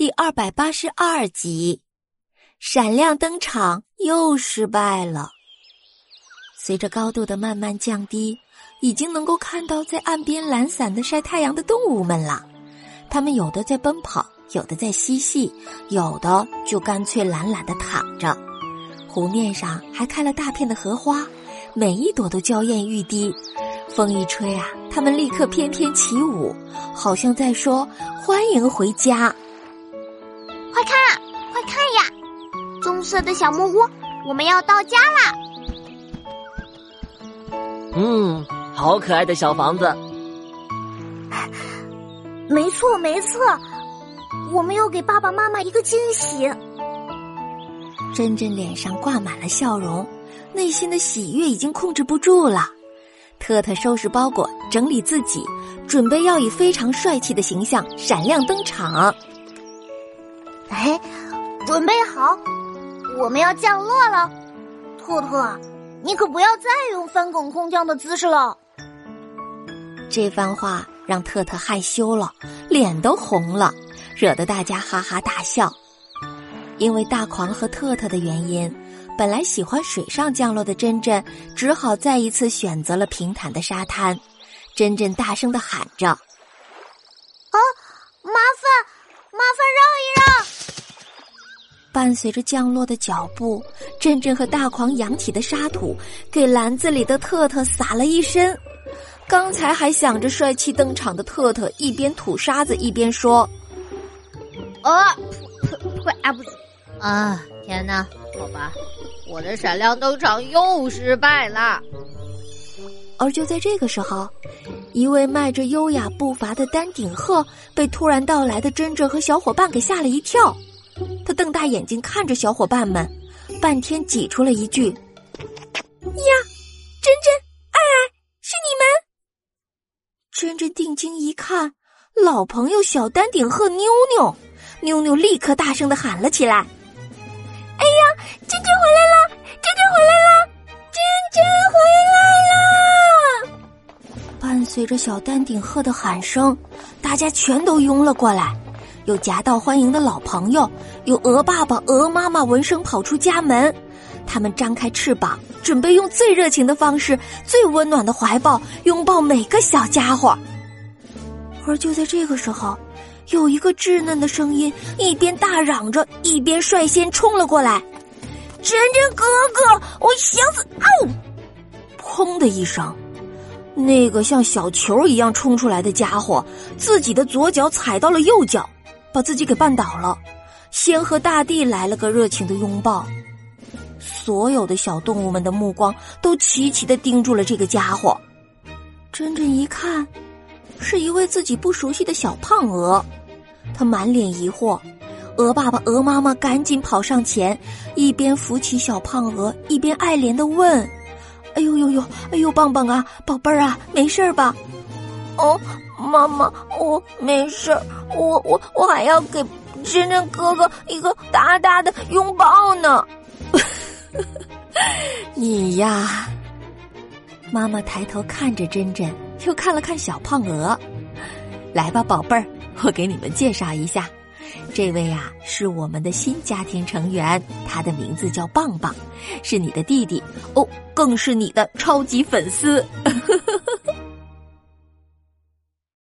第二百八十二集，闪亮登场又失败了。随着高度的慢慢降低，已经能够看到在岸边懒散的晒太阳的动物们了。它们有的在奔跑，有的在嬉戏，有的就干脆懒懒的躺着。湖面上还开了大片的荷花，每一朵都娇艳欲滴。风一吹啊，它们立刻翩翩起舞，好像在说欢迎回家。色的小木屋，我们要到家啦！嗯，好可爱的小房子。没错，没错，我们要给爸爸妈妈一个惊喜。珍珍脸上挂满了笑容，内心的喜悦已经控制不住了。特特收拾包裹，整理自己，准备要以非常帅气的形象闪亮登场。哎，准备好，我们要降落了。特特，你可不要再用翻滚空降的姿势了。这番话让特特害羞了，脸都红了，惹得大家哈哈大笑。因为大狂和特特的原因，本来喜欢水上降落的珍珍，只好再一次选择了平坦的沙滩。珍珍大声的喊着：“啊，麻烦，麻烦让一让！”伴随着降落的脚步，珍珍和大狂扬起的沙土给篮子里的特特洒了一身。刚才还想着帅气登场的特特，一边吐沙子一边说：“啊，快啊不，啊天哪！好吧，我的闪亮登场又失败了。”而就在这个时候，一位迈着优雅步伐的丹顶鹤被突然到来的珍珍和小伙伴给吓了一跳。他瞪大眼睛看着小伙伴们，半天挤出了一句：“呀，珍珍，爱爱，是你们！”珍珍定睛一看，老朋友小丹顶鹤妞妞，妞妞立刻大声的喊了起来：“哎呀，珍珍回来了！珍珍回来了！珍珍回来了！”伴随着小丹顶鹤的喊声，大家全都拥了过来。有夹道欢迎的老朋友，有鹅爸爸、鹅妈妈闻声跑出家门，他们张开翅膀，准备用最热情的方式、最温暖的怀抱拥抱每个小家伙。而就在这个时候，有一个稚嫩的声音一边大嚷着，一边率先冲了过来：“珍珍哥哥，我想死！”哦，砰的一声，那个像小球一样冲出来的家伙，自己的左脚踩到了右脚。把自己给绊倒了，先和大地来了个热情的拥抱。所有的小动物们的目光都齐齐的盯住了这个家伙。珍珍一看，是一位自己不熟悉的小胖鹅，他满脸疑惑。鹅爸爸、鹅妈妈赶紧跑上前，一边扶起小胖鹅，一边爱怜的问：“哎呦呦呦，哎呦棒棒啊，宝贝儿啊，没事吧？”哦。妈妈，我没事我我我还要给珍珍哥哥一个大大的拥抱呢。你呀，妈妈抬头看着珍珍，又看了看小胖鹅。来吧，宝贝儿，我给你们介绍一下，这位啊是我们的新家庭成员，他的名字叫棒棒，是你的弟弟哦，更是你的超级粉丝。